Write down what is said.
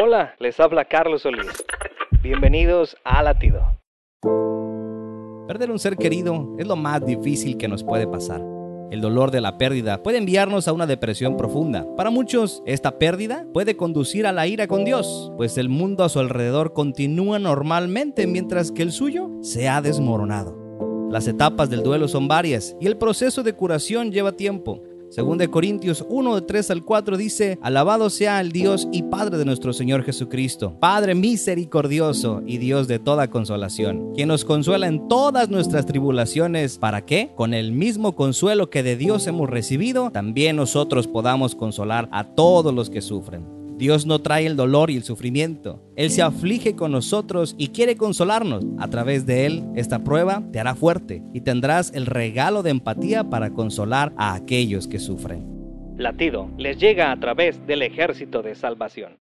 Hola, les habla Carlos Solís. Bienvenidos a Latido. Perder un ser querido es lo más difícil que nos puede pasar. El dolor de la pérdida puede enviarnos a una depresión profunda. Para muchos, esta pérdida puede conducir a la ira con Dios, pues el mundo a su alrededor continúa normalmente mientras que el suyo se ha desmoronado. Las etapas del duelo son varias y el proceso de curación lleva tiempo. Según de Corintios 1 de 3 al 4 dice, Alabado sea el Dios y Padre de nuestro Señor Jesucristo, Padre misericordioso y Dios de toda consolación, quien nos consuela en todas nuestras tribulaciones, ¿para qué? Con el mismo consuelo que de Dios hemos recibido, también nosotros podamos consolar a todos los que sufren. Dios no trae el dolor y el sufrimiento. Él se aflige con nosotros y quiere consolarnos. A través de Él, esta prueba te hará fuerte y tendrás el regalo de empatía para consolar a aquellos que sufren. Latido les llega a través del ejército de salvación.